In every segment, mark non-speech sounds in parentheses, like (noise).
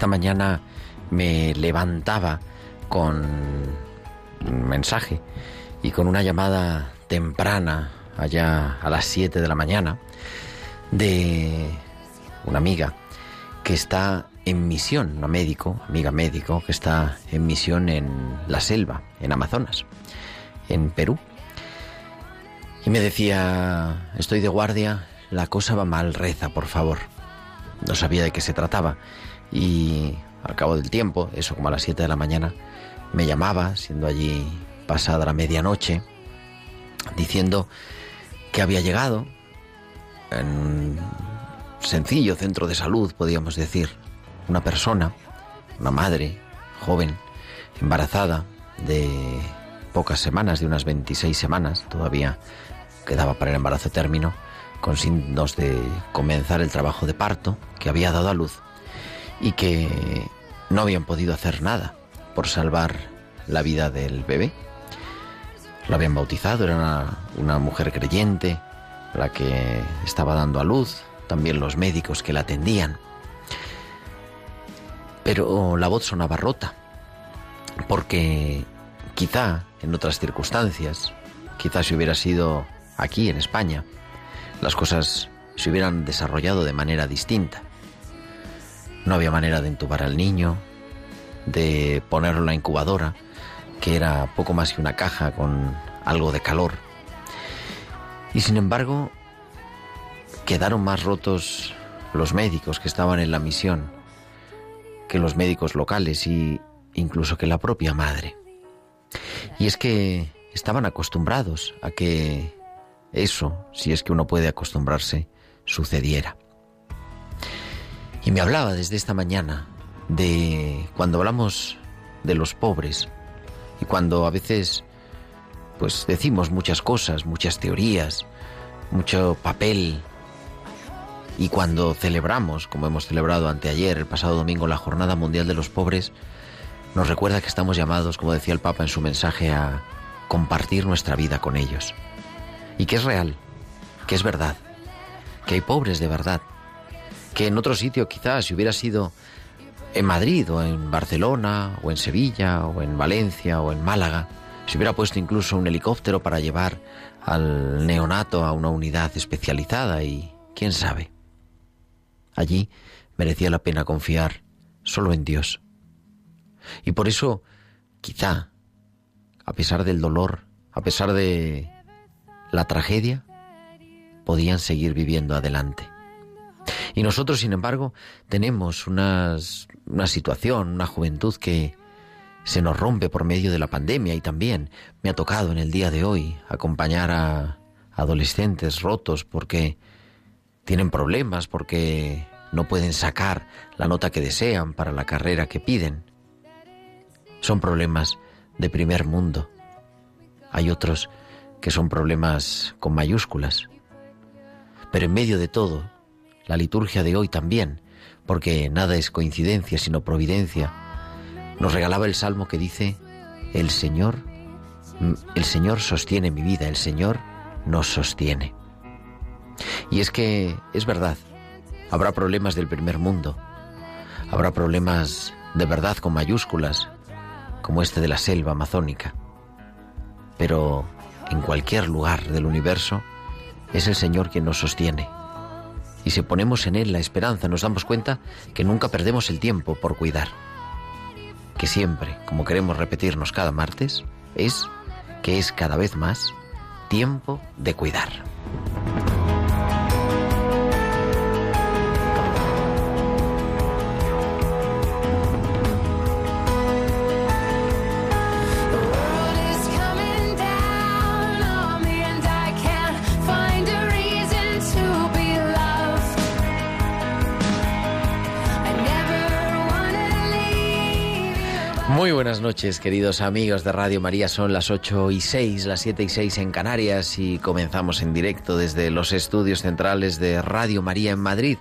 Esta mañana me levantaba con un mensaje y con una llamada temprana, allá a las 7 de la mañana, de una amiga que está en misión, una médico, amiga médico, que está en misión en la selva, en Amazonas, en Perú. Y me decía, estoy de guardia, la cosa va mal, reza, por favor. No sabía de qué se trataba. Y al cabo del tiempo, eso como a las 7 de la mañana, me llamaba, siendo allí pasada la medianoche, diciendo que había llegado en un sencillo centro de salud, podríamos decir, una persona, una madre joven, embarazada de pocas semanas, de unas 26 semanas, todavía quedaba para el embarazo término, con signos de comenzar el trabajo de parto, que había dado a luz y que no habían podido hacer nada por salvar la vida del bebé. Lo habían bautizado, era una, una mujer creyente, la que estaba dando a luz, también los médicos que la atendían. Pero la voz sonaba rota, porque quizá en otras circunstancias, quizá si hubiera sido aquí en España, las cosas se hubieran desarrollado de manera distinta. No había manera de entubar al niño, de ponerlo en la incubadora, que era poco más que una caja con algo de calor. Y sin embargo, quedaron más rotos los médicos que estaban en la misión que los médicos locales y incluso que la propia madre. Y es que estaban acostumbrados a que eso, si es que uno puede acostumbrarse, sucediera. Y me hablaba desde esta mañana de cuando hablamos de los pobres y cuando a veces pues decimos muchas cosas, muchas teorías, mucho papel y cuando celebramos, como hemos celebrado anteayer, el pasado domingo, la Jornada Mundial de los Pobres, nos recuerda que estamos llamados, como decía el Papa en su mensaje, a compartir nuestra vida con ellos. Y que es real, que es verdad, que hay pobres de verdad, que en otro sitio quizás si hubiera sido en Madrid o en Barcelona o en Sevilla o en Valencia o en Málaga, se hubiera puesto incluso un helicóptero para llevar al neonato a una unidad especializada y quién sabe. Allí merecía la pena confiar solo en Dios. Y por eso, quizá, a pesar del dolor, a pesar de la tragedia, podían seguir viviendo adelante. Y nosotros, sin embargo, tenemos unas, una situación, una juventud que se nos rompe por medio de la pandemia y también me ha tocado en el día de hoy acompañar a adolescentes rotos porque tienen problemas, porque no pueden sacar la nota que desean para la carrera que piden. Son problemas de primer mundo. Hay otros que son problemas con mayúsculas. Pero en medio de todo, la liturgia de hoy también, porque nada es coincidencia sino providencia, nos regalaba el salmo que dice, el Señor, el Señor sostiene mi vida, el Señor nos sostiene. Y es que es verdad, habrá problemas del primer mundo, Habrá problemas de verdad con mayúsculas, como este de la selva amazónica. Pero en cualquier lugar del universo es el Señor quien nos sostiene. Y si ponemos en Él la esperanza, nos damos cuenta que nunca perdemos el tiempo por cuidar. Que siempre, como queremos repetirnos cada martes, es que es cada vez más tiempo de cuidar. Buenas noches, queridos amigos de Radio María. Son las 8 y 6, las 7 y 6 en Canarias y comenzamos en directo desde los estudios centrales de Radio María en Madrid.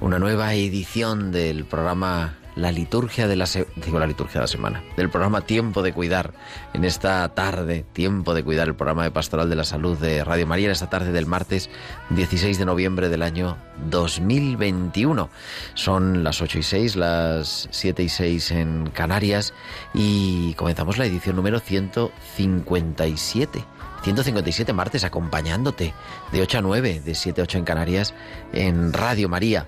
Una nueva edición del programa la liturgia de la digo la liturgia de la semana, del programa Tiempo de Cuidar en esta tarde, Tiempo de Cuidar, el programa de Pastoral de la Salud de Radio María en esta tarde del martes 16 de noviembre del año 2021. Son las 8 y 6, las 7 y 6 en Canarias y comenzamos la edición número 157 157 martes acompañándote de 8 a 9, de 7 a 8 en Canarias en Radio María.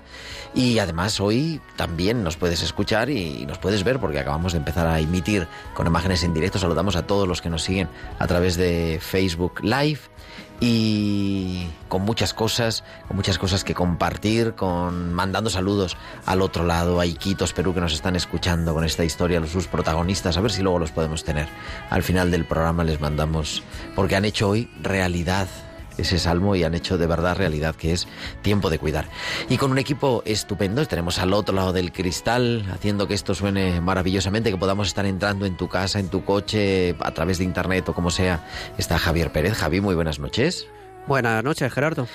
Y además hoy también nos puedes escuchar y nos puedes ver porque acabamos de empezar a emitir con imágenes en directo. Saludamos a todos los que nos siguen a través de Facebook Live y con muchas cosas, con muchas cosas que compartir, con mandando saludos al otro lado, a Iquitos, Perú, que nos están escuchando con esta historia, sus protagonistas, a ver si luego los podemos tener. Al final del programa les mandamos, porque han hecho hoy realidad ese salmo y han hecho de verdad realidad que es tiempo de cuidar. Y con un equipo estupendo, tenemos al otro lado del cristal haciendo que esto suene maravillosamente, que podamos estar entrando en tu casa, en tu coche, a través de internet o como sea. Está Javier Pérez. Javi, muy buenas noches. Buenas noches, Gerardo.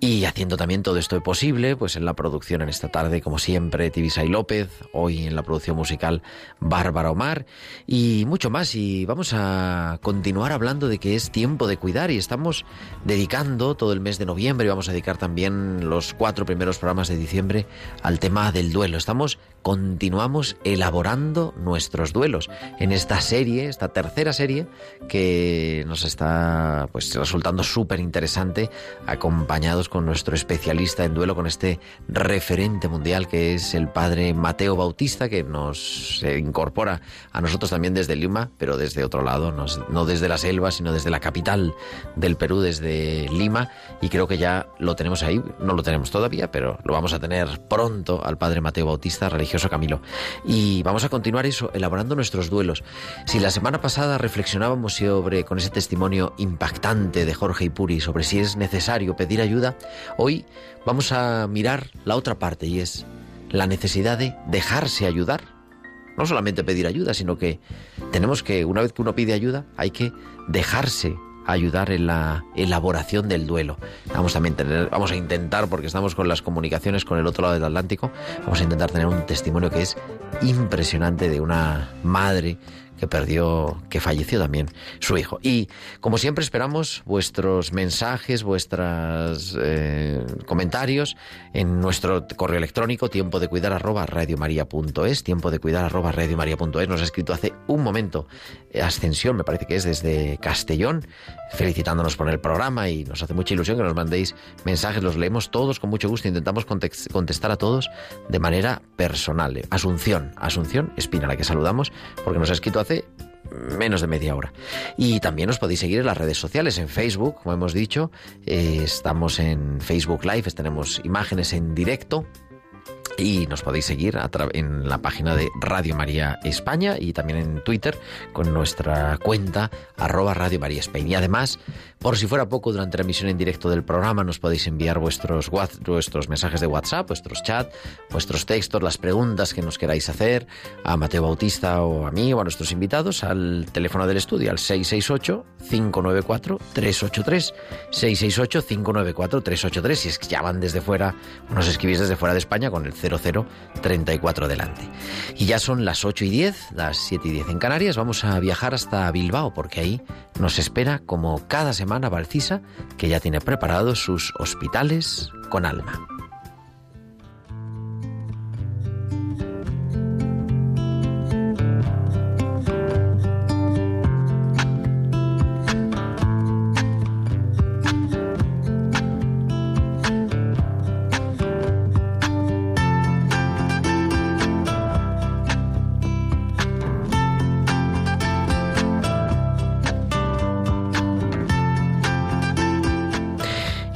Y haciendo también todo esto posible, pues en la producción en esta tarde, como siempre, Tibisay López, hoy en la producción musical Bárbara Omar y mucho más. Y vamos a continuar hablando de que es tiempo de cuidar y estamos dedicando todo el mes de noviembre y vamos a dedicar también los cuatro primeros programas de diciembre al tema del duelo. Estamos, continuamos elaborando nuestros duelos en esta serie, esta tercera serie que nos está pues resultando súper interesante acompañados con nuestro especialista en duelo, con este referente mundial que es el padre Mateo Bautista, que nos incorpora a nosotros también desde Lima, pero desde otro lado, no desde la selva, sino desde la capital del Perú, desde Lima, y creo que ya lo tenemos ahí, no lo tenemos todavía, pero lo vamos a tener pronto al padre Mateo Bautista, religioso Camilo. Y vamos a continuar eso, elaborando nuestros duelos. Si la semana pasada reflexionábamos sobre, con ese testimonio impactante de Jorge Ipuri, sobre si es necesario pedir ayuda, hoy vamos a mirar la otra parte y es la necesidad de dejarse ayudar. No solamente pedir ayuda, sino que tenemos que, una vez que uno pide ayuda, hay que dejarse ayudar en la elaboración del duelo. Vamos también vamos a intentar, porque estamos con las comunicaciones con el otro lado del Atlántico, vamos a intentar tener un testimonio que es impresionante de una madre perdió, que falleció también su hijo. Y como siempre esperamos vuestros mensajes, vuestros eh, comentarios en nuestro correo electrónico tiempo de cuidar arroba radiomaria.es, tiempo de cuidar arroba radiomaria.es. Nos ha escrito hace un momento eh, Ascensión, me parece que es desde Castellón, felicitándonos por el programa y nos hace mucha ilusión que nos mandéis mensajes, los leemos todos con mucho gusto, intentamos contestar a todos de manera personal. Asunción, Asunción Espina, la que saludamos, porque nos ha escrito hace menos de media hora. Y también os podéis seguir en las redes sociales, en Facebook, como hemos dicho, eh, estamos en Facebook Live, tenemos imágenes en directo y nos podéis seguir en la página de Radio María España y también en Twitter con nuestra cuenta arroba Radio María España. Y además, por si fuera poco, durante la emisión en directo del programa nos podéis enviar vuestros, vuestros mensajes de WhatsApp, vuestros chats, vuestros textos, las preguntas que nos queráis hacer a Mateo Bautista o a mí o a nuestros invitados al teléfono del estudio, al 668-594-383. 668-594-383. Si es que llaman desde fuera nos escribís desde fuera de España con el 0034 delante. Y ya son las 8 y 10, las 7 y 10 en Canarias. Vamos a viajar hasta Bilbao porque ahí nos espera, como cada semana, Valcisa, que ya tiene preparados sus hospitales con alma.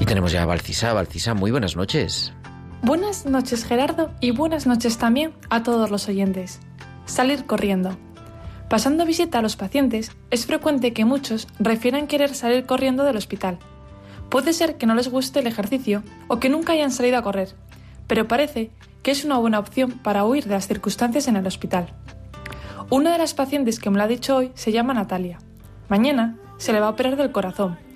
Tenemos ya a Valcisa. Valcisa, muy buenas noches. Buenas noches Gerardo y buenas noches también a todos los oyentes. Salir corriendo. Pasando visita a los pacientes, es frecuente que muchos refieran querer salir corriendo del hospital. Puede ser que no les guste el ejercicio o que nunca hayan salido a correr, pero parece que es una buena opción para huir de las circunstancias en el hospital. Una de las pacientes que me lo ha dicho hoy se llama Natalia. Mañana se le va a operar del corazón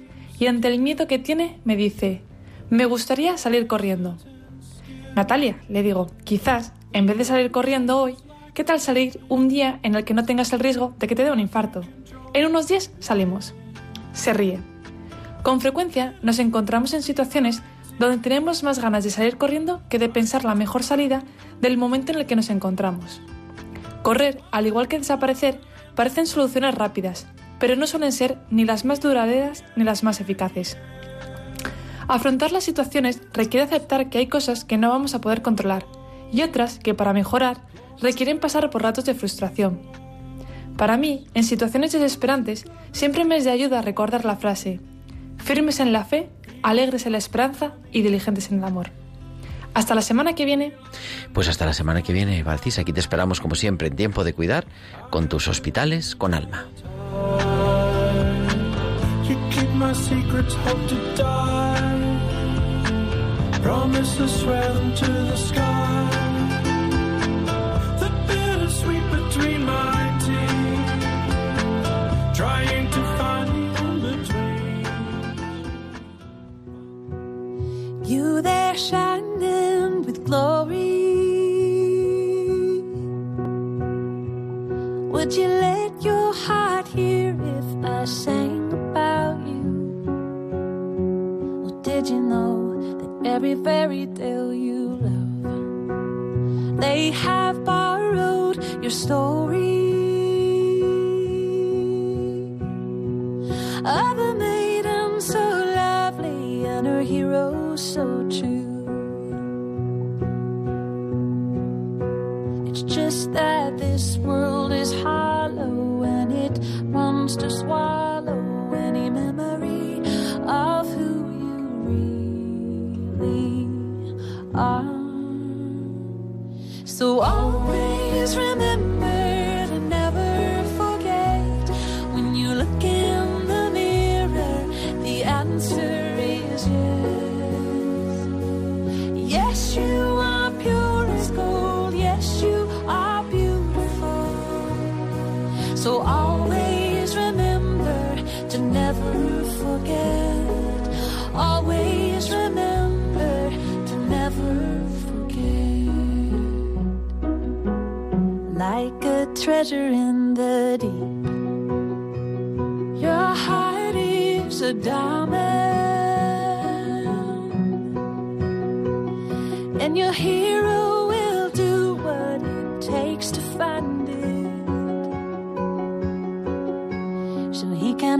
y ante el miedo que tiene me dice, me gustaría salir corriendo. Natalia, le digo, quizás, en vez de salir corriendo hoy, ¿qué tal salir un día en el que no tengas el riesgo de que te dé un infarto? En unos días salimos. Se ríe. Con frecuencia nos encontramos en situaciones donde tenemos más ganas de salir corriendo que de pensar la mejor salida del momento en el que nos encontramos. Correr, al igual que desaparecer, parecen soluciones rápidas, pero no suelen ser ni las más duraderas ni las más eficaces. Afrontar las situaciones requiere aceptar que hay cosas que no vamos a poder controlar y otras que para mejorar requieren pasar por ratos de frustración. Para mí, en situaciones desesperantes, siempre me es de ayuda recordar la frase, firmes en la fe, alegres en la esperanza y diligentes en el amor. Hasta la semana que viene. Pues hasta la semana que viene, Valcis. Aquí te esperamos como siempre en tiempo de cuidar con tus hospitales con alma. my secrets hope to die. Promises swear them to the sky.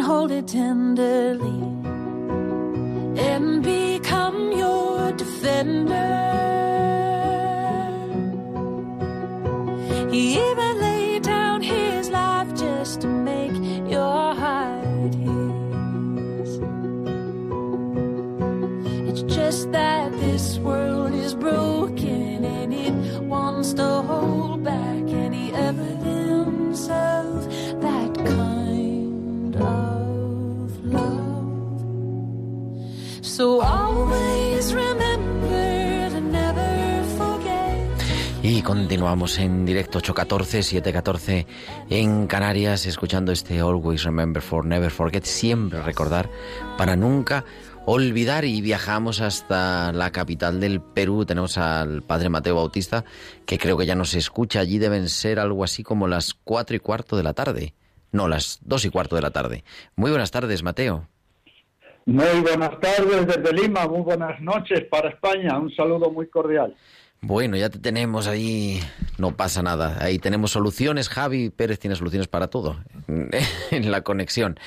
Can hold it tenderly and become your defender. Continuamos en directo 814, 714 en Canarias, escuchando este Always Remember for Never Forget, siempre recordar para nunca olvidar y viajamos hasta la capital del Perú. Tenemos al padre Mateo Bautista, que creo que ya nos escucha. Allí deben ser algo así como las cuatro y cuarto de la tarde. No, las dos y cuarto de la tarde. Muy buenas tardes, Mateo. Muy buenas tardes desde Lima, muy buenas noches para España, un saludo muy cordial. Bueno, ya te tenemos ahí, no pasa nada. Ahí tenemos soluciones. Javi Pérez tiene soluciones para todo (laughs) en la conexión.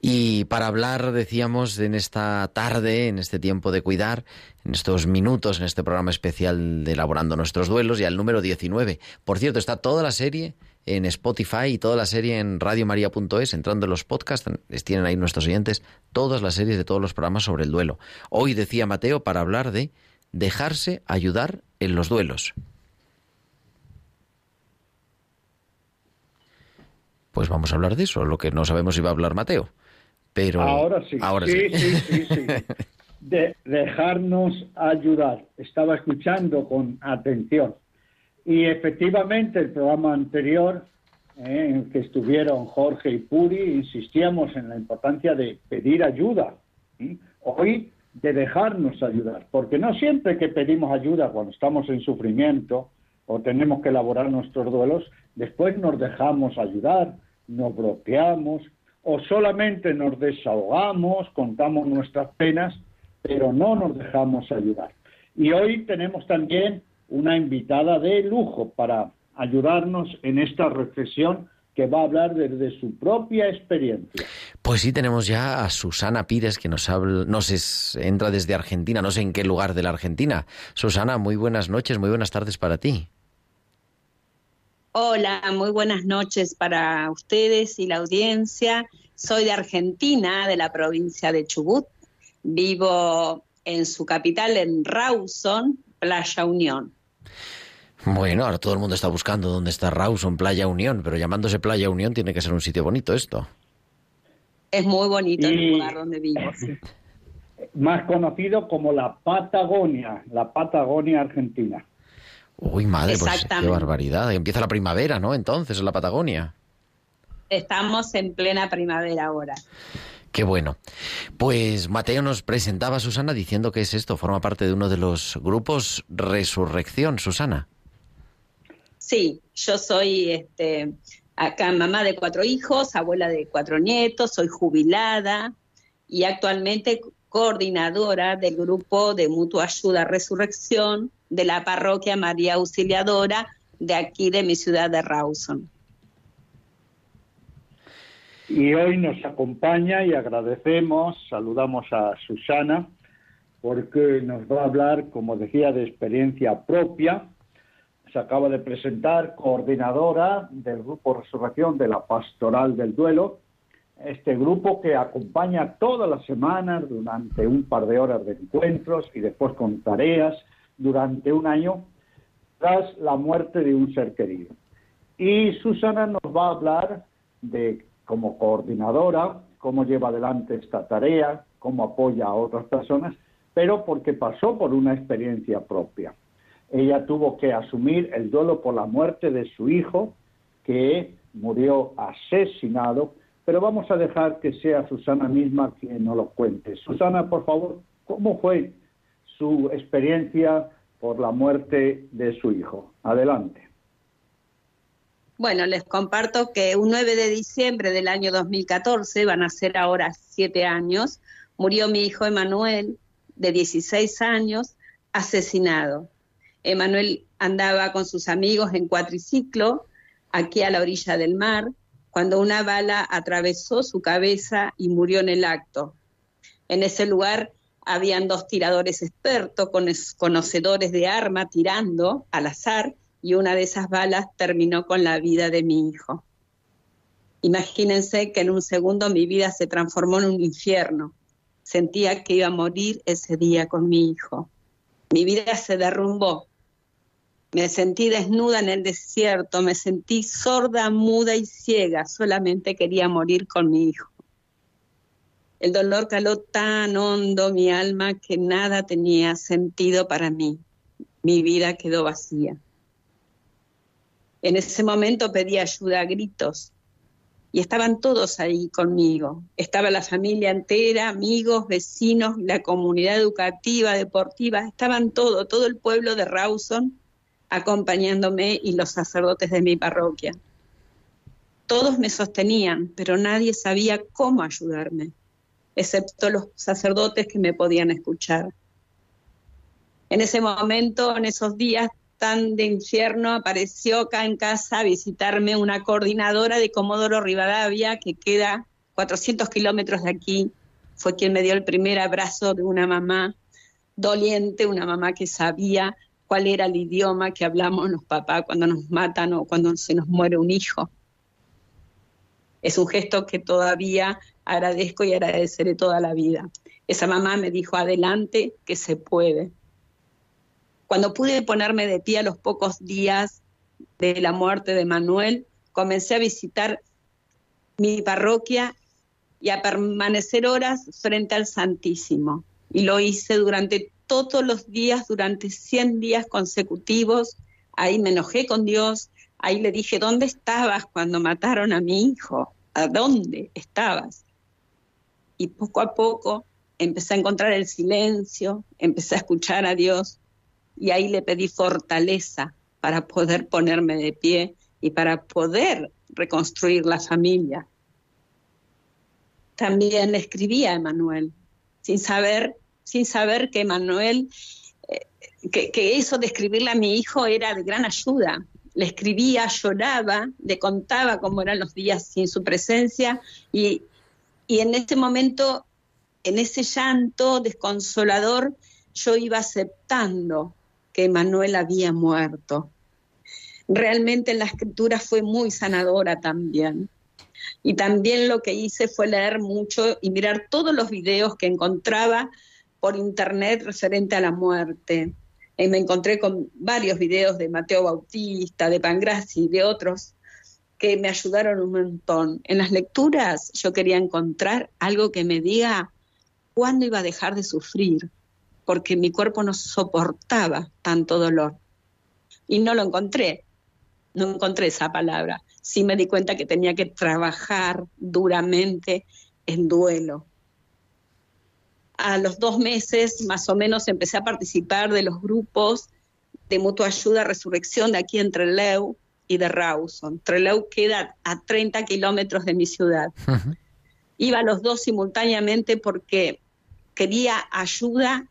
Y para hablar, decíamos, en esta tarde, en este tiempo de cuidar, en estos minutos, en este programa especial de Elaborando nuestros duelos, y al número 19. Por cierto, está toda la serie en Spotify y toda la serie en radiomaria.es, entrando en los podcasts, tienen ahí nuestros oyentes todas las series de todos los programas sobre el duelo. Hoy decía Mateo para hablar de dejarse ayudar en los duelos. Pues vamos a hablar de eso, lo que no sabemos si va a hablar Mateo. Pero ahora sí. Ahora sí, sí, sí, sí. (laughs) De dejarnos ayudar. Estaba escuchando con atención. Y efectivamente el programa anterior eh, en el que estuvieron Jorge y Puri insistíamos en la importancia de pedir ayuda. ¿sí? Hoy de dejarnos ayudar, porque no siempre que pedimos ayuda cuando estamos en sufrimiento o tenemos que elaborar nuestros duelos, después nos dejamos ayudar, nos bloqueamos o solamente nos desahogamos, contamos nuestras penas, pero no nos dejamos ayudar. Y hoy tenemos también una invitada de lujo para ayudarnos en esta reflexión que va a hablar desde su propia experiencia. Pues sí, tenemos ya a Susana Pires que nos habla, nos es- entra desde Argentina, no sé en qué lugar de la Argentina. Susana, muy buenas noches, muy buenas tardes para ti. Hola, muy buenas noches para ustedes y la audiencia. Soy de Argentina, de la provincia de Chubut. Vivo en su capital, en Rawson, Playa Unión. Bueno, ahora todo el mundo está buscando dónde está Rawson, Playa Unión, pero llamándose Playa Unión tiene que ser un sitio bonito esto. Es muy bonito el lugar donde vivo. sí. (laughs) Más conocido como la Patagonia, la Patagonia argentina. Uy, madre, pues qué barbaridad. Empieza la primavera, ¿no? Entonces, en la Patagonia. Estamos en plena primavera ahora. Qué bueno. Pues Mateo nos presentaba a Susana diciendo que es esto, forma parte de uno de los grupos Resurrección, Susana. Sí, yo soy este, acá mamá de cuatro hijos, abuela de cuatro nietos, soy jubilada y actualmente coordinadora del grupo de mutua ayuda Resurrección de la parroquia María Auxiliadora de aquí de mi ciudad de Rawson. Y hoy nos acompaña y agradecemos, saludamos a Susana, porque nos va a hablar, como decía, de experiencia propia. Se acaba de presentar coordinadora del Grupo Resurrección de la Pastoral del Duelo, este grupo que acompaña todas las semanas durante un par de horas de encuentros y después con tareas durante un año tras la muerte de un ser querido. Y Susana nos va a hablar de, como coordinadora, cómo lleva adelante esta tarea, cómo apoya a otras personas, pero porque pasó por una experiencia propia. Ella tuvo que asumir el duelo por la muerte de su hijo, que murió asesinado, pero vamos a dejar que sea Susana misma quien nos lo cuente. Susana, por favor, ¿cómo fue su experiencia por la muerte de su hijo? Adelante. Bueno, les comparto que un 9 de diciembre del año 2014, van a ser ahora siete años, murió mi hijo Emanuel, de 16 años, asesinado. Emanuel andaba con sus amigos en cuatriciclo, aquí a la orilla del mar, cuando una bala atravesó su cabeza y murió en el acto. En ese lugar habían dos tiradores expertos, conocedores de arma, tirando al azar, y una de esas balas terminó con la vida de mi hijo. Imagínense que en un segundo mi vida se transformó en un infierno. Sentía que iba a morir ese día con mi hijo. Mi vida se derrumbó. Me sentí desnuda en el desierto, me sentí sorda, muda y ciega. Solamente quería morir con mi hijo. El dolor caló tan hondo mi alma que nada tenía sentido para mí. Mi vida quedó vacía. En ese momento pedí ayuda a gritos y estaban todos ahí conmigo. Estaba la familia entera, amigos, vecinos, la comunidad educativa, deportiva, estaban todo, todo el pueblo de Rawson acompañándome y los sacerdotes de mi parroquia. Todos me sostenían, pero nadie sabía cómo ayudarme, excepto los sacerdotes que me podían escuchar. En ese momento, en esos días tan de infierno, apareció acá en casa a visitarme una coordinadora de Comodoro Rivadavia, que queda 400 kilómetros de aquí. Fue quien me dio el primer abrazo de una mamá doliente, una mamá que sabía cuál era el idioma que hablamos los papás cuando nos matan o cuando se nos muere un hijo. Es un gesto que todavía agradezco y agradeceré toda la vida. Esa mamá me dijo, adelante, que se puede. Cuando pude ponerme de pie a los pocos días de la muerte de Manuel, comencé a visitar mi parroquia y a permanecer horas frente al Santísimo. Y lo hice durante todos los días, durante 100 días consecutivos. Ahí me enojé con Dios, ahí le dije, ¿dónde estabas cuando mataron a mi hijo? ¿A dónde estabas? Y poco a poco empecé a encontrar el silencio, empecé a escuchar a Dios y ahí le pedí fortaleza para poder ponerme de pie y para poder reconstruir la familia. También le escribí a Emanuel, sin saber, sin saber que Emanuel, eh, que, que eso de escribirle a mi hijo era de gran ayuda. Le escribía, lloraba, le contaba cómo eran los días sin su presencia y, y en ese momento, en ese llanto desconsolador, yo iba aceptando que Manuel había muerto. Realmente en la escritura fue muy sanadora también. Y también lo que hice fue leer mucho y mirar todos los videos que encontraba por internet referente a la muerte. Y me encontré con varios videos de Mateo Bautista, de Pangraci y de otros que me ayudaron un montón. En las lecturas yo quería encontrar algo que me diga cuándo iba a dejar de sufrir, porque mi cuerpo no soportaba tanto dolor. Y no lo encontré, no encontré esa palabra. Sí me di cuenta que tenía que trabajar duramente en duelo. A los dos meses más o menos empecé a participar de los grupos de mutua ayuda, resurrección de aquí en Trelew y de Rawson. Trelew queda a 30 kilómetros de mi ciudad. Iba a los dos simultáneamente porque quería ayuda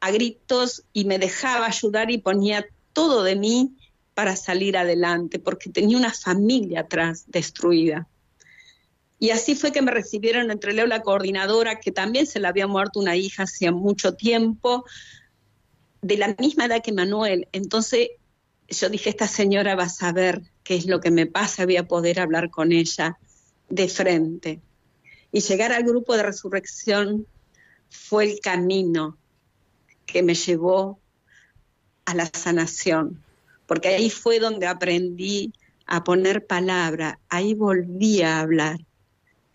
a gritos y me dejaba ayudar y ponía todo de mí para salir adelante, porque tenía una familia atrás destruida. Y así fue que me recibieron entre Leo la coordinadora, que también se le había muerto una hija hacía mucho tiempo, de la misma edad que Manuel. Entonces yo dije, esta señora va a saber qué es lo que me pasa, voy a poder hablar con ella de frente. Y llegar al grupo de resurrección fue el camino que me llevó a la sanación, porque ahí fue donde aprendí a poner palabra, ahí volví a hablar,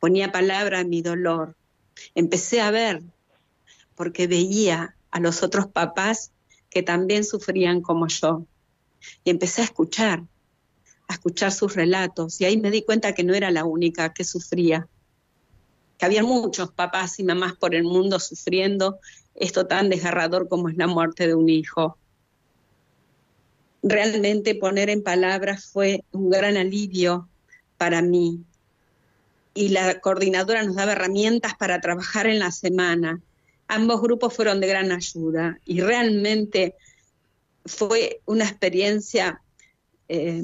ponía palabra a mi dolor, empecé a ver, porque veía a los otros papás que también sufrían como yo, y empecé a escuchar, a escuchar sus relatos, y ahí me di cuenta que no era la única que sufría, que había muchos papás y mamás por el mundo sufriendo esto tan desgarrador como es la muerte de un hijo. Realmente poner en palabras fue un gran alivio para mí. Y la coordinadora nos daba herramientas para trabajar en la semana. Ambos grupos fueron de gran ayuda y realmente fue una experiencia eh,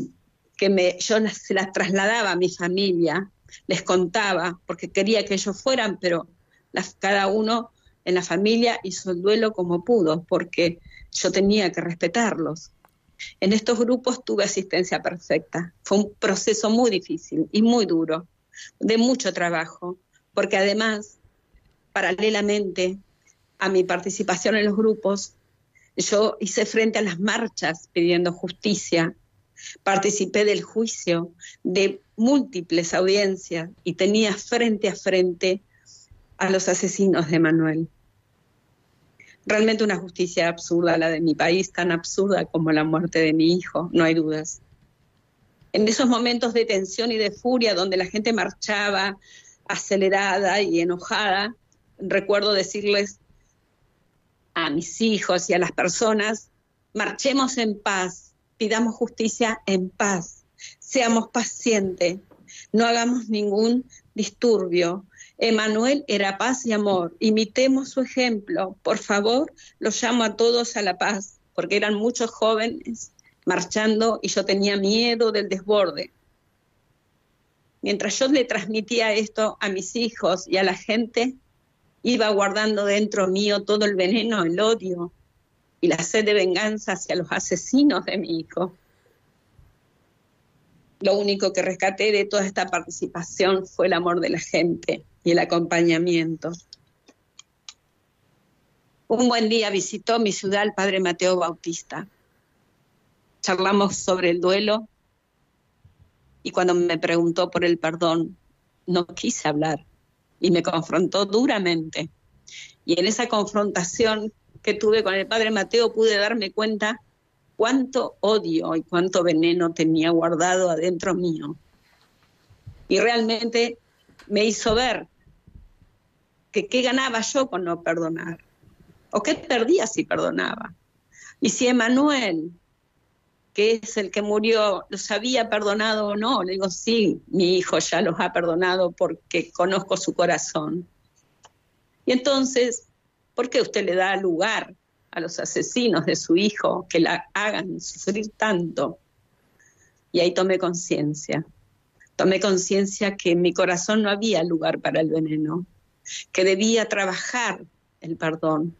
que me, yo se las trasladaba a mi familia, les contaba, porque quería que ellos fueran, pero cada uno en la familia hizo el duelo como pudo, porque yo tenía que respetarlos. En estos grupos tuve asistencia perfecta. Fue un proceso muy difícil y muy duro, de mucho trabajo, porque además, paralelamente a mi participación en los grupos, yo hice frente a las marchas pidiendo justicia, participé del juicio de múltiples audiencias y tenía frente a frente a los asesinos de Manuel. Realmente una justicia absurda la de mi país, tan absurda como la muerte de mi hijo, no hay dudas. En esos momentos de tensión y de furia donde la gente marchaba acelerada y enojada, recuerdo decirles a mis hijos y a las personas, marchemos en paz, pidamos justicia en paz, seamos pacientes, no hagamos ningún disturbio, Emanuel era paz y amor. Imitemos su ejemplo. Por favor, los llamo a todos a la paz, porque eran muchos jóvenes marchando y yo tenía miedo del desborde. Mientras yo le transmitía esto a mis hijos y a la gente, iba guardando dentro mío todo el veneno, el odio, y la sed de venganza hacia los asesinos de mi hijo. Lo único que rescaté de toda esta participación fue el amor de la gente y el acompañamiento. Un buen día visitó mi ciudad el padre Mateo Bautista. Charlamos sobre el duelo y cuando me preguntó por el perdón, no quise hablar y me confrontó duramente. Y en esa confrontación que tuve con el padre Mateo pude darme cuenta cuánto odio y cuánto veneno tenía guardado adentro mío. Y realmente me hizo ver que qué ganaba yo con no perdonar, o qué perdía si perdonaba. Y si Emanuel, que es el que murió, los había perdonado o no, le digo, sí, mi hijo ya los ha perdonado porque conozco su corazón. Y entonces, ¿por qué usted le da lugar a los asesinos de su hijo que la hagan sufrir tanto. Y ahí tomé conciencia. Tomé conciencia que en mi corazón no había lugar para el veneno, que debía trabajar el perdón,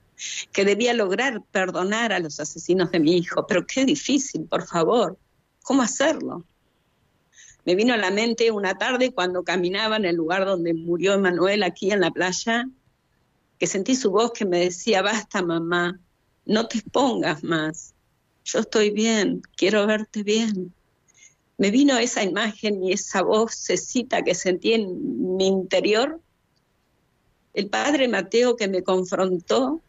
que debía lograr perdonar a los asesinos de mi hijo. Pero qué difícil, por favor. ¿Cómo hacerlo? Me vino a la mente una tarde cuando caminaba en el lugar donde murió Emanuel, aquí en la playa, que sentí su voz que me decía, basta mamá, no te expongas más, yo estoy bien, quiero verte bien. Me vino esa imagen y esa vocecita que sentí en mi interior. El padre Mateo que me confrontó.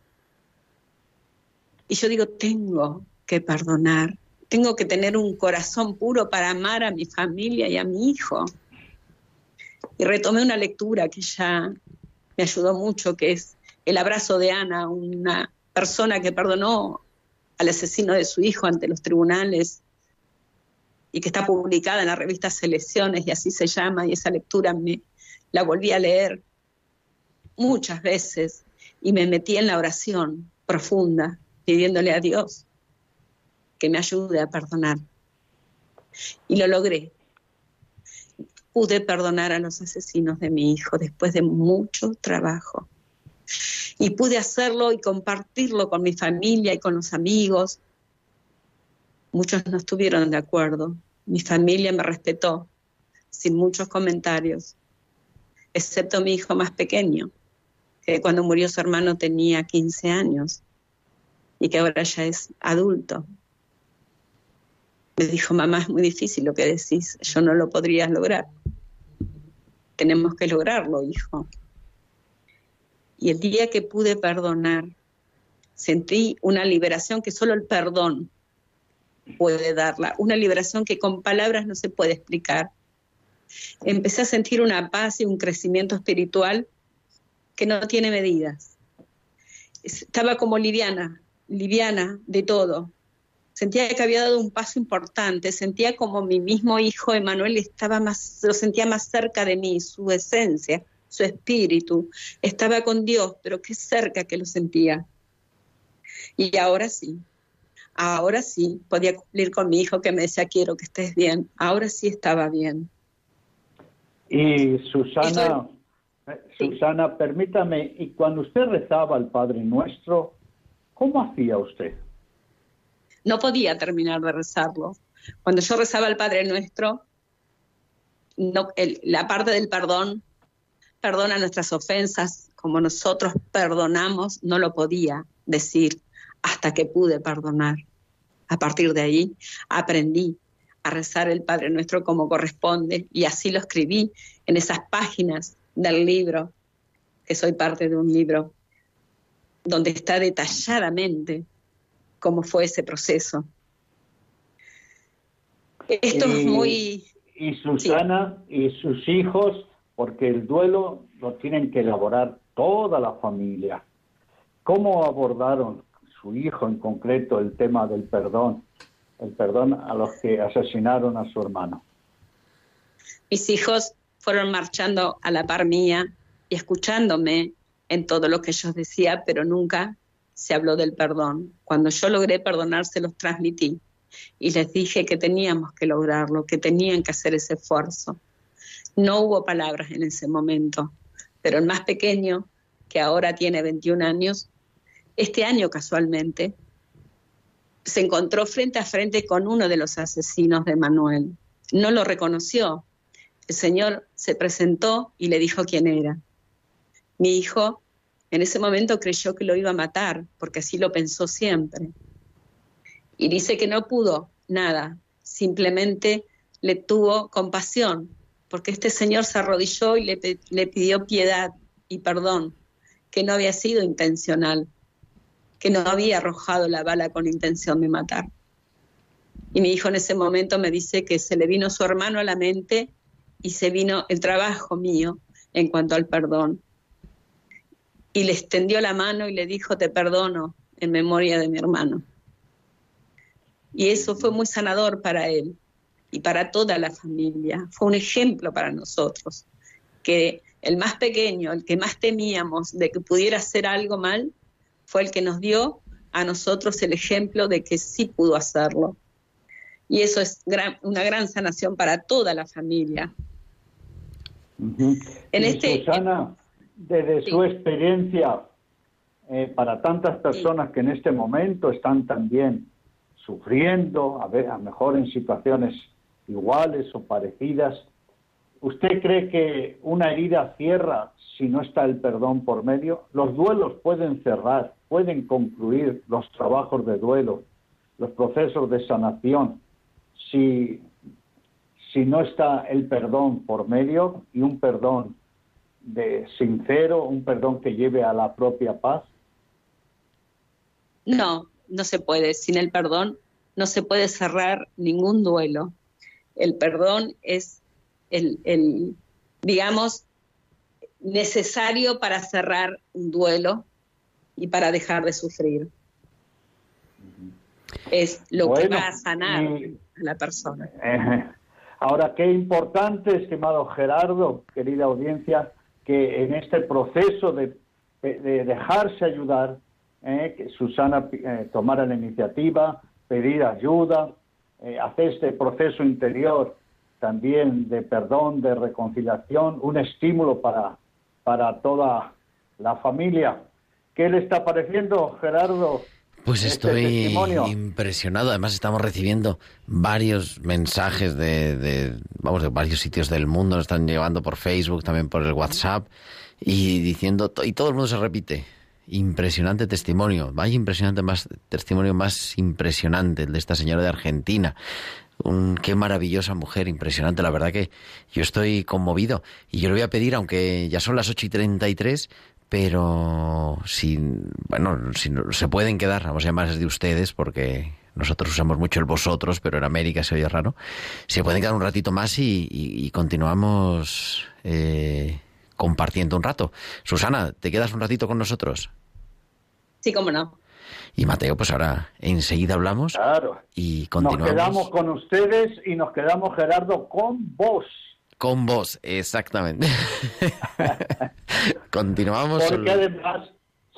Y yo digo, tengo que perdonar, tengo que tener un corazón puro para amar a mi familia y a mi hijo. Y retomé una lectura que ya me ayudó mucho, que es El abrazo de Ana, una persona que perdonó al asesino de su hijo ante los tribunales y que está publicada en la revista Selecciones y así se llama, y esa lectura me la volví a leer muchas veces y me metí en la oración profunda, pidiéndole a Dios que me ayude a perdonar. Y lo logré. Pude perdonar a los asesinos de mi hijo después de mucho trabajo y pude hacerlo y compartirlo con mi familia y con los amigos. Muchos no estuvieron de acuerdo. Mi familia me respetó sin muchos comentarios, excepto mi hijo más pequeño, que cuando murió su hermano tenía 15 años y que ahora ya es adulto. Me dijo, mamá, es muy difícil lo que decís, yo no lo podría lograr. Tenemos que lograrlo, hijo. Y el día que pude perdonar, sentí una liberación que solo el perdón puede darla, una liberación que con palabras no se puede explicar. Empecé a sentir una paz y un crecimiento espiritual que no tiene medidas. Estaba como liviana, liviana de todo. Sentía que había dado un paso importante, sentía como mi mismo hijo Emanuel estaba más, lo sentía más cerca de mí, su esencia, su espíritu, estaba con Dios, pero qué cerca que lo sentía. Y ahora sí, ahora sí, podía cumplir con mi hijo que me decía, quiero que estés bien, ahora sí estaba bien. Y Susana, eh, Susana, permítame, y cuando usted rezaba al Padre Nuestro, ¿cómo hacía usted? No podía terminar de rezarlo. Cuando yo rezaba al Padre Nuestro, la parte del perdón perdona nuestras ofensas como nosotros perdonamos, no lo podía decir hasta que pude perdonar. A partir de ahí aprendí a rezar el Padre Nuestro como corresponde y así lo escribí en esas páginas del libro, que soy parte de un libro donde está detalladamente cómo fue ese proceso. Esto es muy... Y Susana y sus hijos porque el duelo lo tienen que elaborar toda la familia. ¿Cómo abordaron su hijo en concreto el tema del perdón, el perdón a los que asesinaron a su hermano? Mis hijos fueron marchando a la par mía y escuchándome en todo lo que ellos decía, pero nunca se habló del perdón. Cuando yo logré perdonar, se los transmití y les dije que teníamos que lograrlo, que tenían que hacer ese esfuerzo. No hubo palabras en ese momento, pero el más pequeño, que ahora tiene 21 años, este año casualmente, se encontró frente a frente con uno de los asesinos de Manuel. No lo reconoció. El Señor se presentó y le dijo quién era. Mi hijo en ese momento creyó que lo iba a matar, porque así lo pensó siempre. Y dice que no pudo nada, simplemente le tuvo compasión, porque este señor se arrodilló y le, le pidió piedad y perdón, que no había sido intencional, que no había arrojado la bala con intención de matar. Y mi hijo en ese momento me dice que se le vino su hermano a la mente y se vino el trabajo mío en cuanto al perdón. Y le extendió la mano y le dijo, te perdono en memoria de mi hermano. Y eso fue muy sanador para él y para toda la familia. Fue un ejemplo para nosotros, que el más pequeño, el que más temíamos de que pudiera hacer algo mal, fue el que nos dio a nosotros el ejemplo de que sí pudo hacerlo. Y eso es una gran sanación para toda la familia. En este, Susana, desde su experiencia, eh, para tantas personas que en este momento están también sufriendo, a, ver, a mejor en situaciones iguales o parecidas, ¿usted cree que una herida cierra si no está el perdón por medio? Los duelos pueden cerrar, pueden concluir los trabajos de duelo, los procesos de sanación, si, si no está el perdón por medio y un perdón de sincero, un perdón que lleve a la propia paz? No, no se puede. Sin el perdón no se puede cerrar ningún duelo. El perdón es el, el digamos, necesario para cerrar un duelo y para dejar de sufrir. Es lo que va a sanar a la persona. Eh, (laughs) ahora, qué importante, estimado Gerardo, querida audiencia, que en este proceso de, dejarse ayudar, eh, que Susana eh, tomara la iniciativa, pedir ayuda, eh, hacer este proceso interior también de perdón, de reconciliación, un estímulo para, para toda la familia. ¿Qué le está pareciendo, Gerardo? Pues este estoy impresionado. Además estamos recibiendo varios mensajes de, de, vamos, de varios sitios del mundo. Nos están llevando por Facebook, también por el WhatsApp y diciendo y todo el mundo se repite. Impresionante testimonio. Vaya impresionante más testimonio más impresionante el de esta señora de Argentina. Un, qué maravillosa mujer, impresionante. La verdad que yo estoy conmovido. Y yo le voy a pedir, aunque ya son las 8 y 33, pero si, bueno, si no, se pueden quedar, vamos a llamar de ustedes, porque nosotros usamos mucho el vosotros, pero en América se oye raro. Se pueden quedar un ratito más y, continuamos eh, compartiendo un rato. Susana, ¿te quedas un ratito con nosotros? Sí, cómo no. Y Mateo, pues ahora enseguida hablamos claro. y continuamos. Nos quedamos con ustedes y nos quedamos, Gerardo, con vos. Con vos, exactamente. (laughs) Continuamos. Porque además,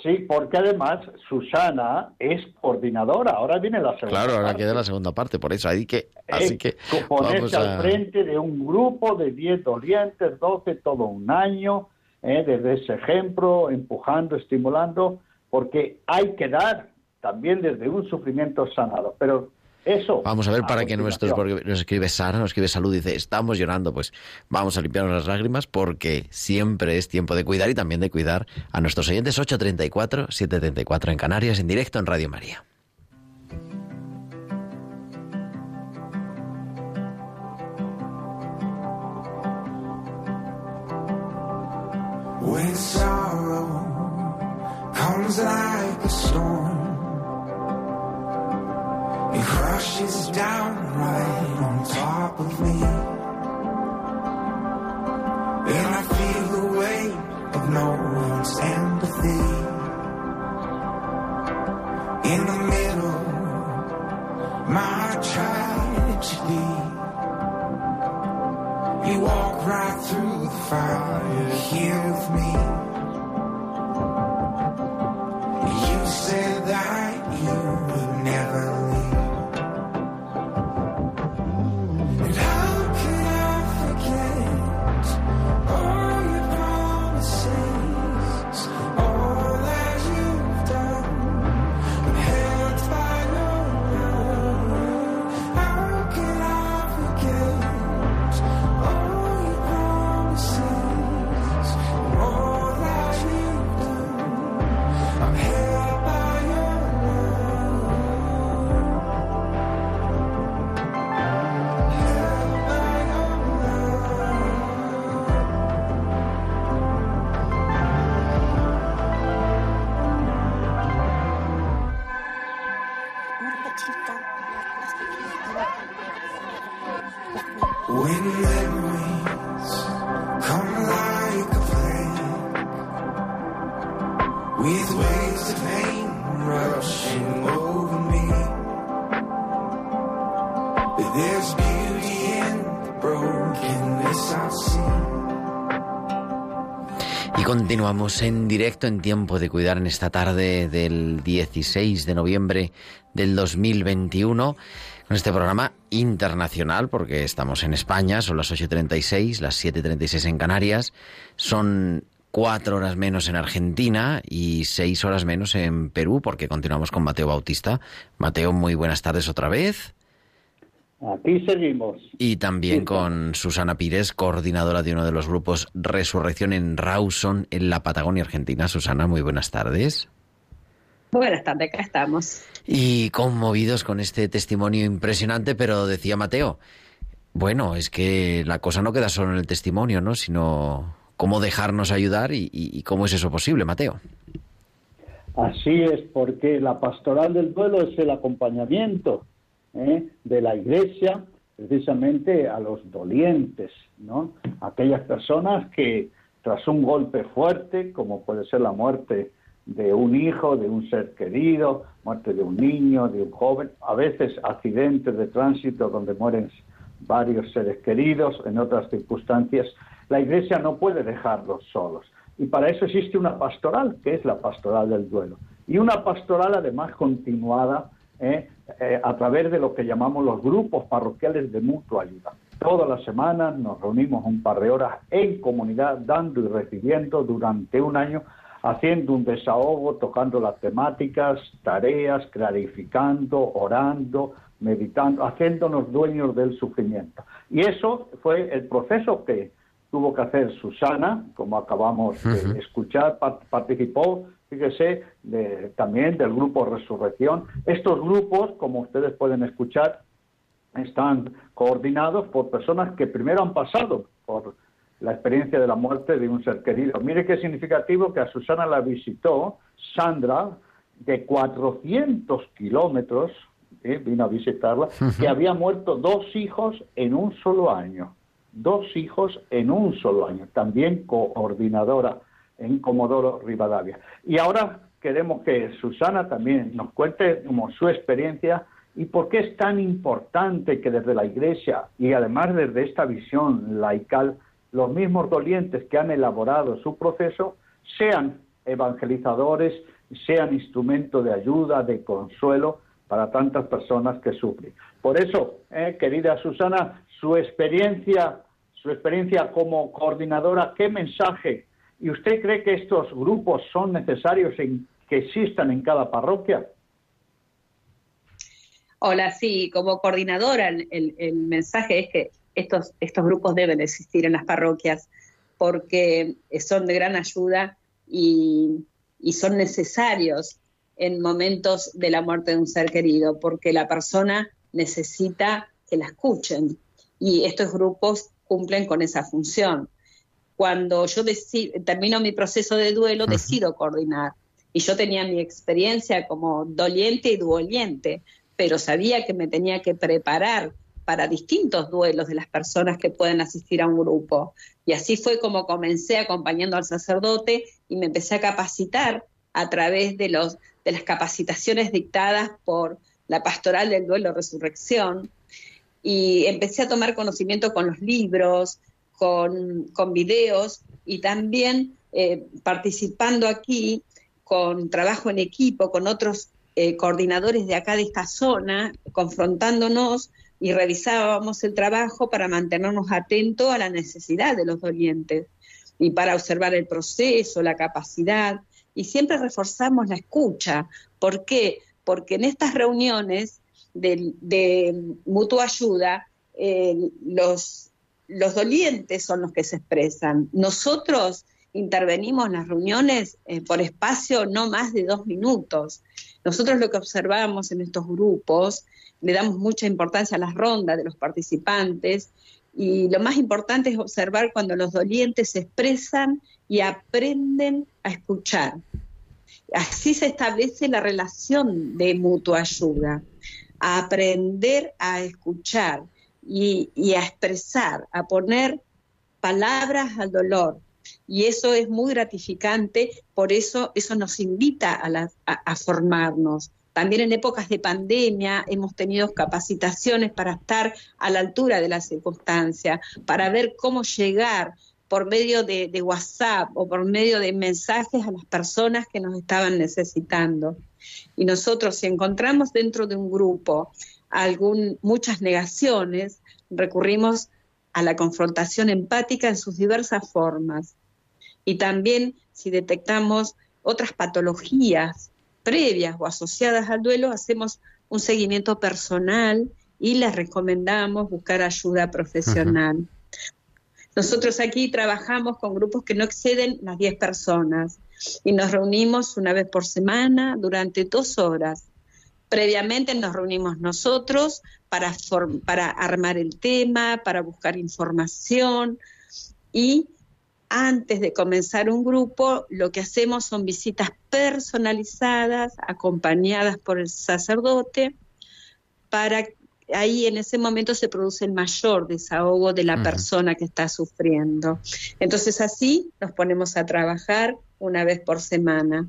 sí, porque además Susana es coordinadora. Ahora viene la segunda. Claro, ahora queda la segunda parte, por eso hay que, así que ponerse al frente de un grupo de 10 dolientes, 12, todo un año, eh, desde ese ejemplo, empujando, estimulando, porque hay que dar también desde un sufrimiento sanado. Pero eso. Vamos a ver para que nuestros, porque nos escribe Sara, nos escribe Salud, dice, estamos llorando, pues vamos a limpiarnos las lágrimas porque siempre es tiempo de cuidar y también de cuidar a nuestros oyentes 834, 734 en Canarias, en directo en Radio María. It crashes down right on top of me. And I feel the weight of no one's empathy. In the middle, my tragedy. You walk right through the fire here with me. You said that continuamos en directo en tiempo de cuidar en esta tarde del 16 de noviembre del 2021 con este programa internacional porque estamos en España, son las 8.36, las 7.36 en Canarias, son cuatro horas menos en Argentina y seis horas menos en Perú porque continuamos con Mateo Bautista. Mateo, muy buenas tardes otra vez. Aquí seguimos. Y también Sí, con Susana Pires, coordinadora de uno de los grupos Resurrección en Rawson, en la Patagonia Argentina. Susana, muy buenas tardes. Buenas tardes, acá estamos. Y conmovidos con este testimonio impresionante, pero decía Mateo, bueno, es que la cosa no queda solo en el testimonio, ¿no? Sino cómo dejarnos ayudar y, y- y cómo es eso posible, Mateo. Así es, porque la pastoral del duelo es el acompañamiento ¿eh? de la iglesia precisamente a los dolientes, ¿no? Aquellas personas que tras un golpe fuerte, como puede ser la muerte de un hijo, de un ser querido, muerte de un niño, de un joven, a veces accidentes de tránsito donde mueren varios seres queridos, en otras circunstancias, la iglesia no puede dejarlos solos. Y para eso existe una pastoral, que es la pastoral del duelo. Y una pastoral además continuada ¿eh? Eh, a través de lo que llamamos los grupos parroquiales de mutua ayuda. Todas las semanas nos reunimos un par de horas en comunidad, dando y recibiendo durante un año, haciendo un desahogo, tocando las temáticas, tareas, clarificando, orando, meditando, haciéndonos dueños del sufrimiento. Y eso fue el proceso que tuvo que hacer Susana, como acabamos de escuchar, par- participó, fíjese, de- también del grupo Resurrección. Estos grupos, como ustedes pueden escuchar, están coordinados por personas que primero han pasado por la experiencia de la muerte de un ser querido. Mire qué significativo que a Susana la visitó Sandra de 400 kilómetros, ¿eh? vino a visitarla, que había muerto dos hijos en un solo año. Dos hijos en un solo año. También coordinadora en Comodoro Rivadavia. Y ahora queremos que Susana también nos cuente como su experiencia y por qué es tan importante que desde la Iglesia y además desde esta visión laical, los mismos dolientes que han elaborado su proceso sean evangelizadores, sean instrumento de ayuda, de consuelo para tantas personas que sufren. Por eso, eh, querida Susana, su experiencia, su experiencia como coordinadora, ¿qué mensaje? ¿Y usted cree que estos grupos son necesarios en, que existan en cada parroquia? Hola, sí, como coordinadora, el, mensaje es que estos, estos grupos deben existir en las parroquias porque son de gran ayuda y, y son necesarios en momentos de la muerte de un ser querido, porque la persona necesita que la escuchen y estos grupos cumplen con esa función. Cuando yo termino mi proceso de duelo, decido coordinar. Y yo tenía mi experiencia como doliente y duoliente, pero sabía que me tenía que preparar para distintos duelos de las personas que pueden asistir a un grupo. Y así fue como comencé acompañando al sacerdote y me empecé a capacitar a través de, los, de las capacitaciones dictadas por la Pastoral del Duelo Resurrección. Y empecé a tomar conocimiento con los libros, con, videos y también eh, participando aquí con trabajo en equipo, con otros eh, coordinadores de acá de esta zona, confrontándonos y revisábamos el trabajo para mantenernos atentos a la necesidad de los dolientes y para observar el proceso, la capacidad. Y siempre reforzamos la escucha. ¿Por qué? Porque en estas reuniones de, de mutua ayuda, eh, los, los dolientes son los que se expresan. Nosotros intervenimos en las reuniones eh, por espacio no más de dos minutos. Nosotros lo que observamos en estos grupos, le damos mucha importancia a las rondas de los participantes y lo más importante es observar cuando los dolientes se expresan y aprenden a escuchar. Así se establece la relación de mutua ayuda, a aprender a escuchar y, a expresar, a poner palabras al dolor. Y eso es muy gratificante, por eso eso nos invita a- a formarnos. También en épocas de pandemia hemos tenido capacitaciones para estar a la altura de la circunstancia, para ver cómo llegar por medio de, de WhatsApp o por medio de mensajes a las personas que nos estaban necesitando. Y nosotros, si encontramos dentro de un grupo algún, muchas negaciones, recurrimos a la confrontación empática en sus diversas formas. Y también si detectamos otras patologías previas o asociadas al duelo, hacemos un seguimiento personal y les recomendamos buscar ayuda profesional. Nosotros aquí trabajamos con grupos que no exceden las 10 personas y nos reunimos una vez por semana durante dos horas. Previamente nos reunimos nosotros para, form- para armar el tema, para buscar información y antes de comenzar un grupo lo que hacemos son visitas personalizadas acompañadas por el sacerdote para ahí en ese momento se produce el mayor desahogo de la persona que está sufriendo. Entonces así nos ponemos a trabajar una vez por semana.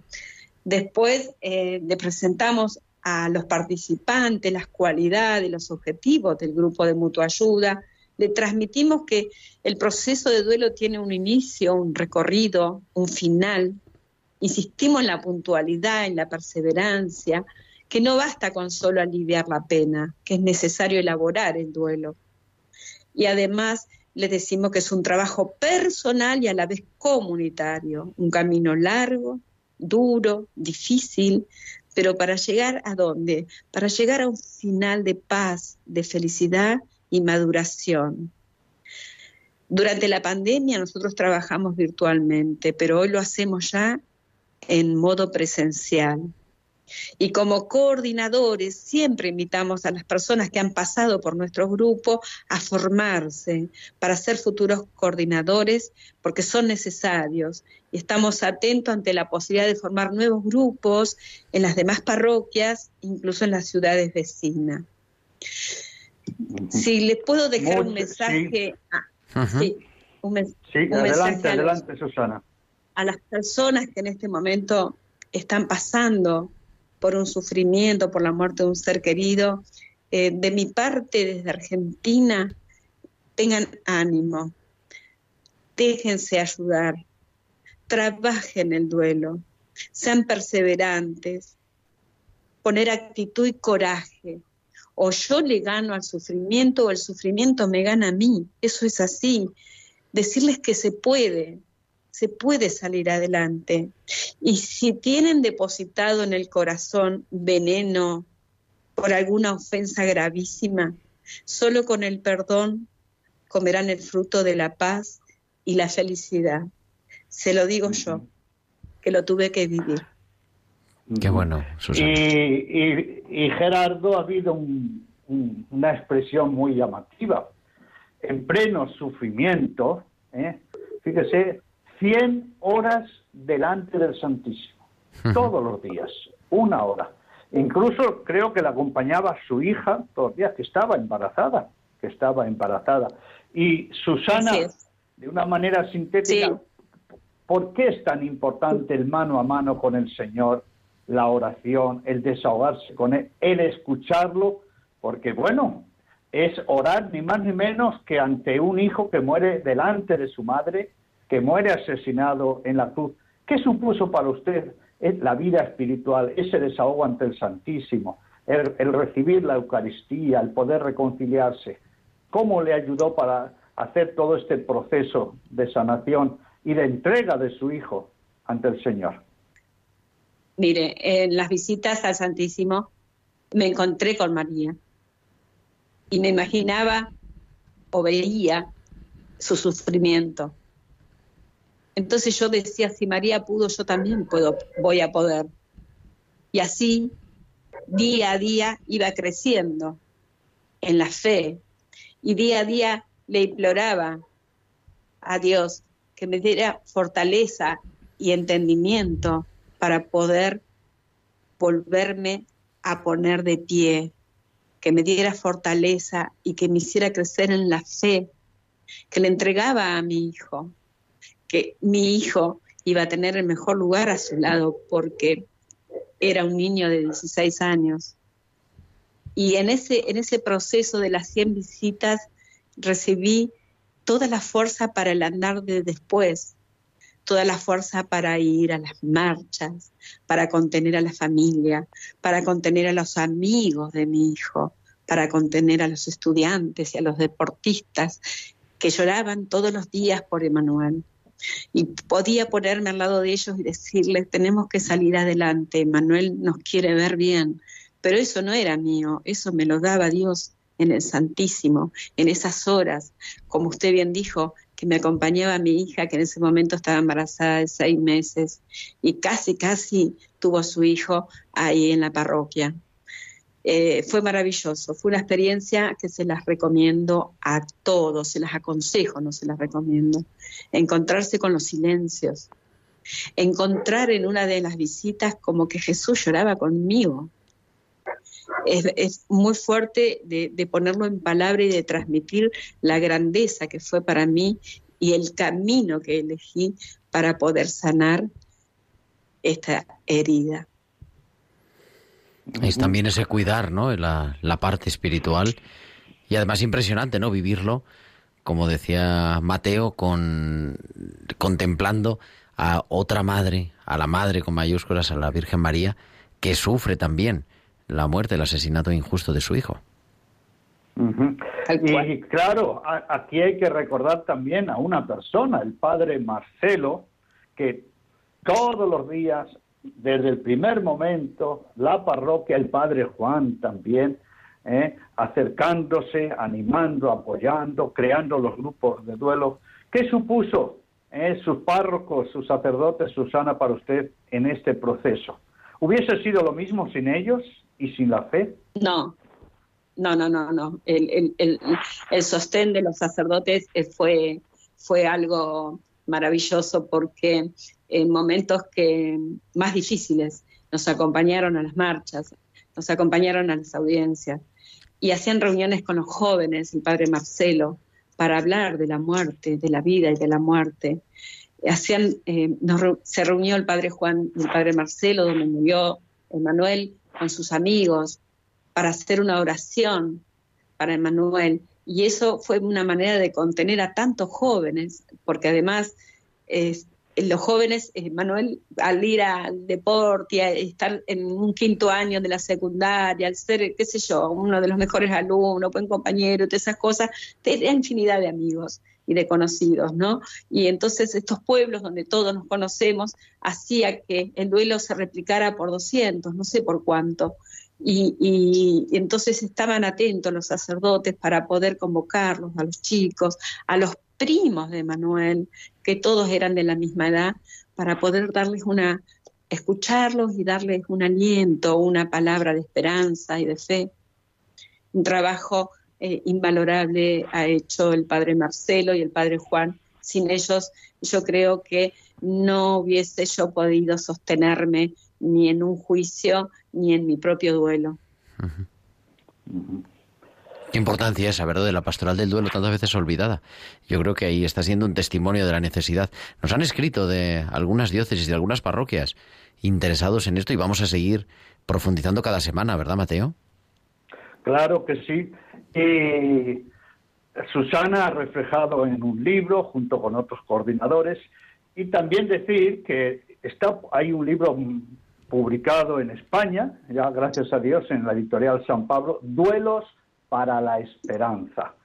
Después eh, le presentamos a los participantes las cualidades, los objetivos del grupo de mutua ayuda. Le transmitimos que el proceso de duelo tiene un inicio, un recorrido, un final. Insistimos en la puntualidad, en la perseverancia, que no basta con solo aliviar la pena, que es necesario elaborar el duelo. Y además les decimos que es un trabajo personal y a la vez comunitario, un camino largo, duro, difícil, pero para llegar a dónde? Para llegar a un final de paz, de felicidad y maduración. Durante la pandemia nosotros trabajamos virtualmente, pero hoy lo hacemos ya en modo presencial. Y como coordinadores siempre invitamos a las personas que han pasado por nuestro grupo a formarse para ser futuros coordinadores porque son necesarios. Y estamos atentos ante la posibilidad de formar nuevos grupos en las demás parroquias, incluso en las ciudades vecinas. Si les puedo dejar un mensaje, ah, sí, un men- Sí, Un mensaje adelante, a los- adelante, Susana. a las personas que en este momento están pasando por un sufrimiento, por la muerte de un ser querido, eh, de mi parte desde Argentina, tengan ánimo, déjense ayudar, trabajen el duelo, sean perseverantes, poner actitud y coraje. O yo le gano al sufrimiento o el sufrimiento me gana a mí. Eso es así. Decirles que se puede, se puede salir adelante. Y si tienen depositado en el corazón veneno por alguna ofensa gravísima, solo con el perdón comerán el fruto de la paz y la felicidad. Se lo digo yo, que lo tuve que vivir. Qué bueno, Susana. Y, y- y, Gerardo ha habido un- un- una expresión muy llamativa. En pleno sufrimiento, ¿eh? fíjese, 100 horas delante del Santísimo, todos los días, una hora. Incluso creo que la acompañaba su hija todos los días, que estaba embarazada, que estaba embarazada. Y Susana, de una manera sintética, ¿Por qué es tan importante el mano a mano con el Señor, la oración, el desahogarse con Él, el escucharlo? Porque bueno, es orar ni más ni menos que ante un hijo que muere delante de su madre, que muere asesinado en la cruz. ¿Qué supuso para usted Es la vida espiritual, ese desahogo ante el Santísimo, el, el recibir la Eucaristía, el poder reconciliarse? ¿Cómo le ayudó para hacer todo este proceso de sanación y de entrega de su hijo ante el Señor? Mire, en las visitas al Santísimo me encontré con María y me imaginaba o veía su sufrimiento. Entonces yo decía, si María pudo, yo también puedo, voy a poder. Y así, día a día, iba creciendo en la fe. Y día a día le imploraba a Dios que me diera fortaleza y entendimiento para poder volverme a poner de pie, que me diera fortaleza y que me hiciera crecer en la fe, que le entregaba a mi hijo, que mi hijo iba a tener el mejor lugar a su lado porque era un niño de 16 años. Y en ese, en ese proceso de las 100 visitas recibí toda la fuerza para el andar de después, toda la fuerza para ir a las marchas, para contener a la familia, para contener a los amigos de mi hijo, para contener a los estudiantes y a los deportistas que lloraban todos los días por Emanuel. Y podía ponerme al lado de ellos y decirles, tenemos que salir adelante, Emanuel nos quiere ver bien. Pero eso no era mío, eso me lo daba Dios en el Santísimo, en esas horas, como usted bien dijo, que me acompañaba mi hija, que en ese momento estaba embarazada de seis meses y casi, casi tuvo a su hijo ahí en la parroquia. Eh, fue maravilloso, fue una experiencia que se las recomiendo a todos, se las aconsejo, no se las recomiendo. Encontrarse con los silencios, encontrar en una de las visitas como que Jesús lloraba conmigo. Es, muy fuerte de, de ponerlo en palabra y de transmitir la grandeza que fue para mí y el camino que elegí para poder sanar esta herida. Es también ese cuidar, ¿no? La, la parte espiritual. Y además impresionante, ¿no? Vivirlo, como decía Mateo, con contemplando a otra madre, a la madre con mayúsculas, a la Virgen María, que sufre también la muerte, el asesinato injusto de su hijo. Y claro, a- aquí hay que recordar también a una persona, el padre Marcelo, que todos los días, desde el primer momento, la parroquia, el padre Juan también, ¿eh? acercándose, animando, apoyando, creando los grupos de duelo. ¿Qué supuso eh, sus párrocos, sus sacerdotes, Susana, para usted en este proceso? ¿Hubiese sido lo mismo sin ellos y sin la fe? No, no, no, no, no. El, el, el, el sostén de los sacerdotes eh, fue, fue algo maravilloso porque en momentos que más difíciles nos acompañaron a las marchas, nos acompañaron a las audiencias y hacían reuniones con los jóvenes, el padre Marcelo, para hablar de la muerte, de la vida y de la muerte. Hacían, eh, nos se reunió el padre Juan y el padre Marcelo, donde murió Emanuel, con sus amigos, para hacer una oración para Emanuel. Y eso fue una manera de contener a tantos jóvenes, porque además los jóvenes, eh, Manuel, al ir al deporte, a estar en un quinto año de la secundaria, al ser, qué sé yo, uno de los mejores alumnos, buen compañero, todas esas cosas, tenía infinidad de amigos y de conocidos, ¿no? Y entonces estos pueblos donde todos nos conocemos hacía que el duelo se replicara por 200, no sé por cuánto. Y, y- y entonces estaban atentos los sacerdotes para poder convocarlos a los chicos, a los primos de Manuel, que todos eran de la misma edad, para poder darles una, escucharlos y darles un aliento, una palabra de esperanza y de fe. Un trabajo eh, invalorable ha hecho el padre Marcelo y el padre Juan. Sin ellos, yo creo que no hubiese yo podido sostenerme ni en un juicio ni en mi propio duelo. Qué importancia esa, ¿verdad? De la pastoral del duelo, tantas veces olvidada. Yo creo que ahí está siendo un testimonio de la necesidad. Nos han escrito de algunas diócesis, de algunas parroquias, interesados en esto y vamos a seguir profundizando cada semana, ¿verdad, Mateo? Claro que sí. Y Susana ha reflejado en un libro junto con otros coordinadores y también decir que está hay un libro publicado en España, ya gracias a Dios en la editorial San Pablo, Duelos para la Esperanza.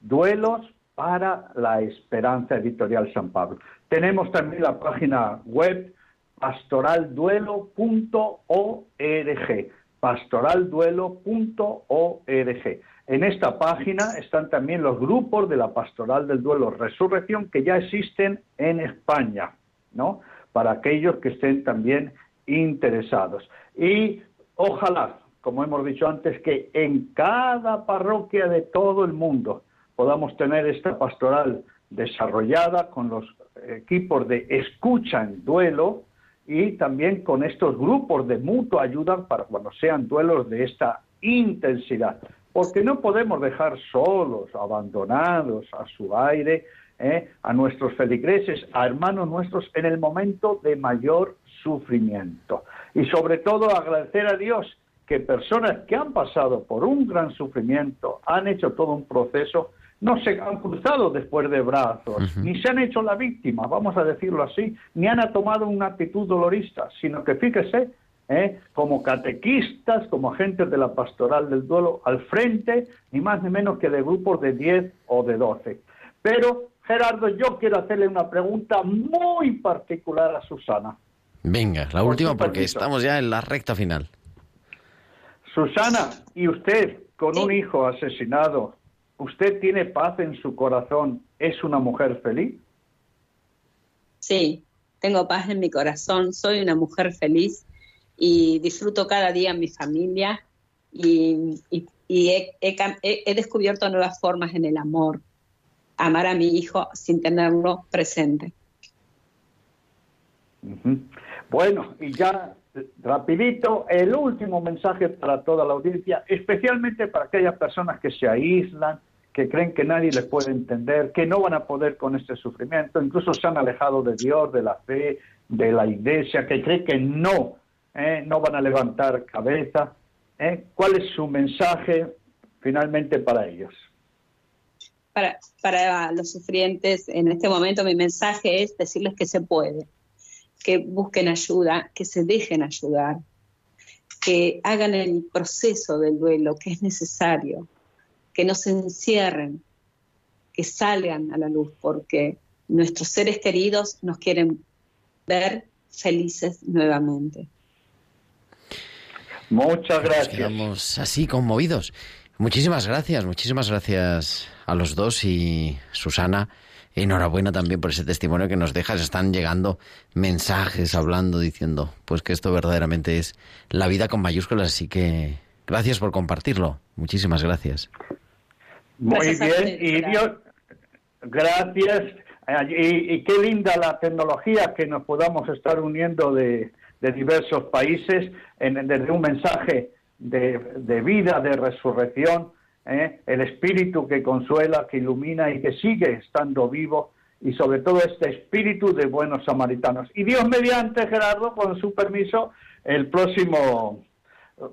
Duelos para la Esperanza, editorial San Pablo. Tenemos también la página web pastoralduelo.org pastoralduelo.org. En esta página están también los grupos de la Pastoral del Duelo Resurrección que ya existen en España, ¿no? Para aquellos que estén también interesados. Y ojalá, como hemos dicho antes, que en cada parroquia de todo el mundo podamos tener esta pastoral desarrollada con los equipos de escucha en duelo, y también con estos grupos de mutua ayuda para cuando sean duelos de esta intensidad. porque no podemos dejar solos, abandonados a su aire, ¿eh? a nuestros feligreses, a hermanos nuestros en el momento de mayor sufrimiento. Y sobre todo agradecer a Dios que personas que han pasado por un gran sufrimiento, han hecho todo un proceso, no se han cruzado después de brazos, ni se han hecho la víctima, vamos a decirlo así, ni han tomado una actitud dolorista, sino que fíjese, ¿eh? como catequistas, como agentes de la pastoral del duelo, al frente, ni más ni menos que de grupos de 10 o de 12. Pero, Gerardo, yo quiero hacerle una pregunta muy particular a Susana. Venga, la última porque estamos ya en la recta final. Susana, ¿y usted con Sí. un hijo asesinado, usted tiene paz en su corazón? ¿Es una mujer feliz? Sí, tengo paz en mi corazón, soy una mujer feliz y disfruto cada día mi familia y, y- y he, descubierto nuevas formas en el amor, amar a mi hijo sin tenerlo presente. Bueno, y ya rapidito, el último mensaje para toda la audiencia, especialmente para aquellas personas que se aíslan, que creen que nadie les puede entender, que no van a poder con este sufrimiento, incluso se han alejado de Dios, de la fe, de la iglesia, que creen que no, eh, no van a levantar cabeza. eh. ¿Cuál es su mensaje finalmente para ellos? Para, para los sufrientes, en este momento mi mensaje es decirles que se puede, que busquen ayuda, que se dejen ayudar, que hagan el proceso del duelo que es necesario, que no se encierren, que salgan a la luz, porque nuestros seres queridos nos quieren ver felices nuevamente. Muchas Nos gracias. quedamos así conmovidos. Muchísimas gracias, muchísimas gracias a los dos y Susana, enhorabuena también por ese testimonio que nos dejas. Están llegando mensajes hablando, diciendo, pues que esto verdaderamente es la vida con mayúsculas, así que gracias por compartirlo. Muchísimas gracias. Muy bien, y. Dios, gracias. Y, y qué linda la tecnología que nos podamos estar uniendo de, de diversos países en, desde un mensaje de, de vida, de resurrección, ¿eh? el espíritu que consuela, que ilumina y que sigue estando vivo, y sobre todo este espíritu de buenos samaritanos. Y Dios mediante, Gerardo, con su permiso, el próximo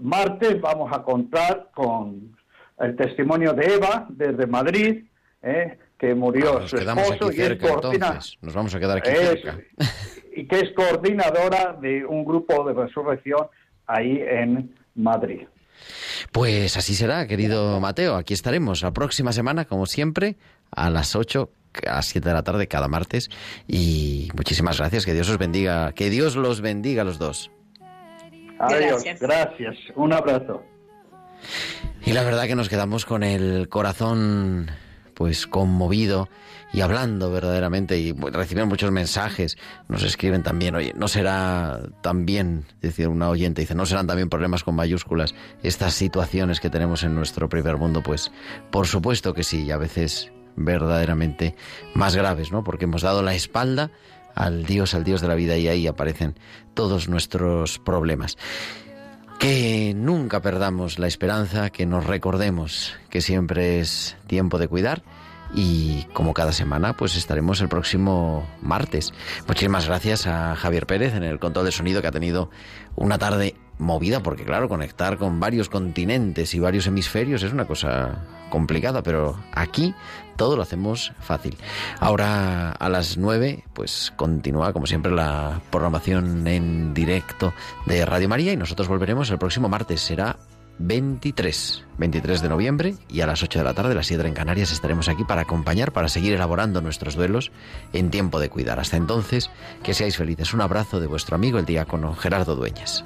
martes vamos a contar con el testimonio de Eva desde Madrid, ¿eh? que murió Nos su quedamos esposo aquí y es cerca coordina- entonces. Nos vamos a quedar aquí cerca. y que es coordinadora de un grupo de resurrección ahí en Madrid. Pues así será, querido Mateo. Aquí estaremos la próxima semana, como siempre, a las 8, a las 7 de la tarde cada martes. Y muchísimas gracias, que Dios os bendiga, que Dios los bendiga a los dos. Adiós, Gracias. gracias, un abrazo. Y la verdad que nos quedamos con el corazón pues conmovido y hablando verdaderamente y bueno, reciben muchos mensajes, nos escriben también, oye, no será también, decir una oyente dice, no serán también problemas con mayúsculas estas situaciones que tenemos en nuestro primer mundo, pues por supuesto que sí, y a veces verdaderamente más graves, ¿no? Porque hemos dado la espalda al Dios, al Dios de la vida y ahí aparecen todos nuestros problemas. Que nunca perdamos la esperanza, que nos recordemos que siempre es tiempo de cuidar y como cada semana pues estaremos el próximo martes. Muchísimas gracias a Javier Pérez en el control de sonido que ha tenido una tarde movida porque claro, conectar con varios continentes y varios hemisferios es una cosa complicada, pero aquí todo lo hacemos fácil. Ahora a las 9 pues continúa como siempre la programación en directo de Radio María y nosotros volveremos el próximo martes, será 23, 23 de noviembre y a las 8 de la tarde, las 7 en Canarias, estaremos aquí para acompañar, para seguir elaborando nuestros duelos en tiempo de cuidar. Hasta entonces, que seáis felices. Un abrazo de vuestro amigo el diácono Gerardo Dueñas.